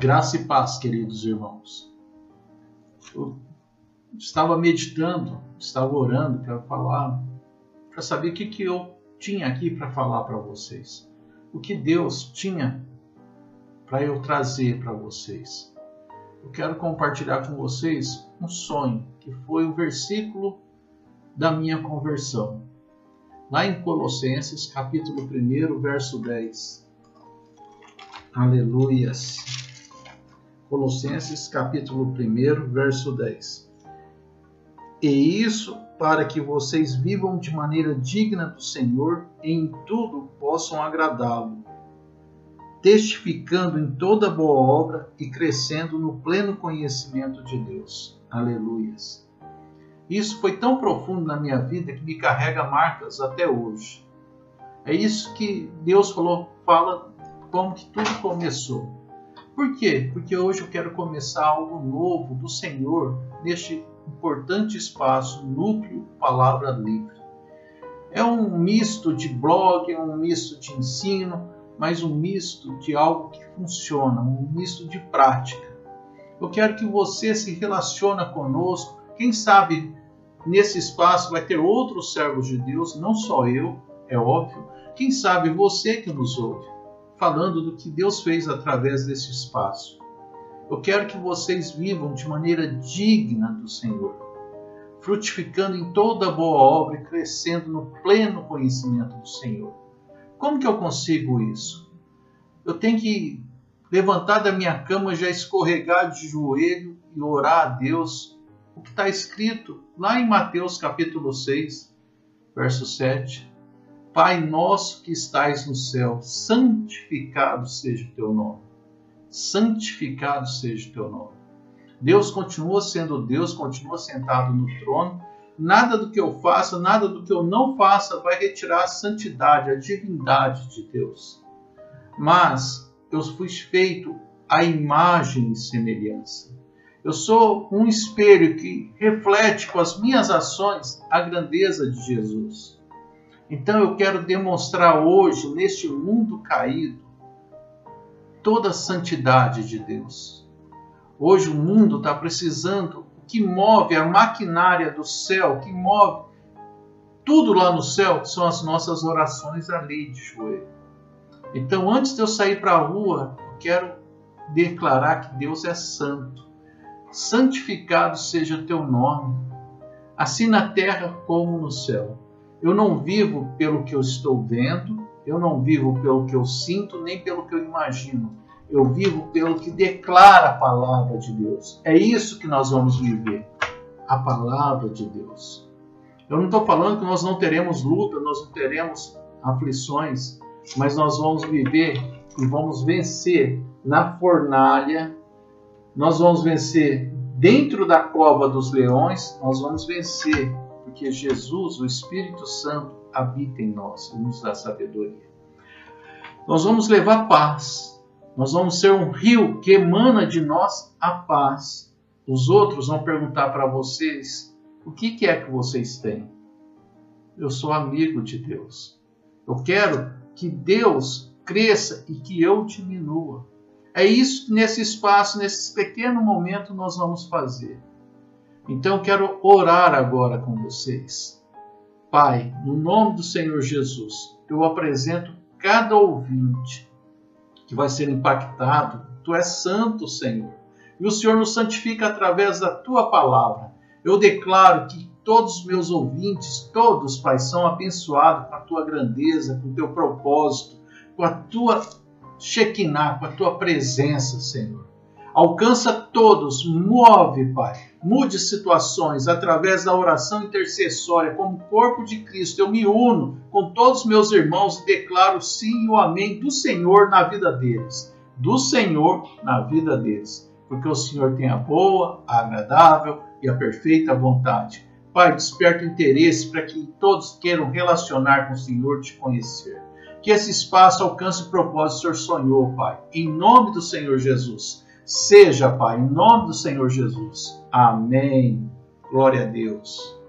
Graça e paz, queridos irmãos. Eu estava meditando, estava orando para falar, para saber o que, que eu tinha aqui para falar para vocês. O que Deus tinha para eu trazer para vocês. Eu quero compartilhar com vocês um sonho, que foi o versículo da minha conversão. Lá em Colossenses, capítulo 1, verso 10. Aleluias. Colossenses capítulo 1, verso 10. E isso para que vocês vivam de maneira digna do Senhor e em tudo possam agradá-lo, testificando em toda boa obra e crescendo no pleno conhecimento de Deus. Aleluias. Isso foi tão profundo na minha vida que me carrega marcas até hoje. É isso que Deus falou, fala como que tudo começou. Por quê? Porque hoje eu quero começar algo novo do Senhor neste importante espaço Núcleo Palavra Livre. É um misto de blog, é um misto de ensino, mas um misto de algo que funciona, um misto de prática. Eu quero que você se relacione conosco. Quem sabe nesse espaço vai ter outros servos de Deus, não só eu, é óbvio. Quem sabe você que nos ouve falando do que Deus fez através desse espaço. Eu quero que vocês vivam de maneira digna do Senhor, frutificando em toda boa obra e crescendo no pleno conhecimento do Senhor. Como que eu consigo isso? Eu tenho que levantar da minha cama, já escorregar de joelho e orar a Deus o que está escrito lá em Mateus capítulo 6, verso 7. Pai nosso que estais no céu, santificado seja o teu nome. Santificado seja o teu nome. Deus continua sendo Deus, continua sentado no trono. Nada do que eu faça, nada do que eu não faça vai retirar a santidade, a divindade de Deus. Mas eu fui feito à imagem e semelhança. Eu sou um espelho que reflete com as minhas ações a grandeza de Jesus. Então eu quero demonstrar hoje, neste mundo caído, toda a santidade de Deus. Hoje o mundo está precisando, que move a maquinária do céu, que move tudo lá no céu, são as nossas orações ali de joelho. Então, antes de eu sair para a rua, quero declarar que Deus é santo. Santificado seja o teu nome, assim na terra como no céu. Eu não vivo pelo que eu estou vendo, eu não vivo pelo que eu sinto, nem pelo que eu imagino. Eu vivo pelo que declara a palavra de Deus. É isso que nós vamos viver. A palavra de Deus. Eu não estou falando que nós não teremos luta, nós não teremos aflições, mas nós vamos viver e vamos vencer na fornalha, nós vamos vencer dentro da cova dos leões, nós vamos vencer porque Jesus, o Espírito Santo, habita em nós e nos dá sabedoria. Nós vamos levar paz, nós vamos ser um rio que emana de nós a paz. Os outros vão perguntar para vocês: o que, que é que vocês têm? Eu sou amigo de Deus. Eu quero que Deus cresça e que eu diminua. É isso que nesse espaço, nesse pequeno momento, nós vamos fazer. Então quero orar agora com vocês. Pai, no nome do Senhor Jesus, eu apresento cada ouvinte que vai ser impactado. Tu és santo, Senhor. E o Senhor nos santifica através da tua palavra. Eu declaro que todos os meus ouvintes, todos, Pai, são abençoados com a tua grandeza, com o teu propósito, com a tua Shekinah, com a tua presença, Senhor. Alcança todos, move, Pai Mude situações através da oração intercessória, como corpo de Cristo. Eu me uno com todos os meus irmãos e declaro sim e o amém do Senhor na vida deles. Do Senhor na vida deles. Porque o Senhor tem a boa, a agradável e a perfeita vontade. Pai, desperta interesse para que todos queiram relacionar com o Senhor, te conhecer. Que esse espaço alcance o propósito que o Senhor sonhou, Pai. Em nome do Senhor Jesus. Seja, Pai, em nome do Senhor Jesus. Amém. Glória a Deus.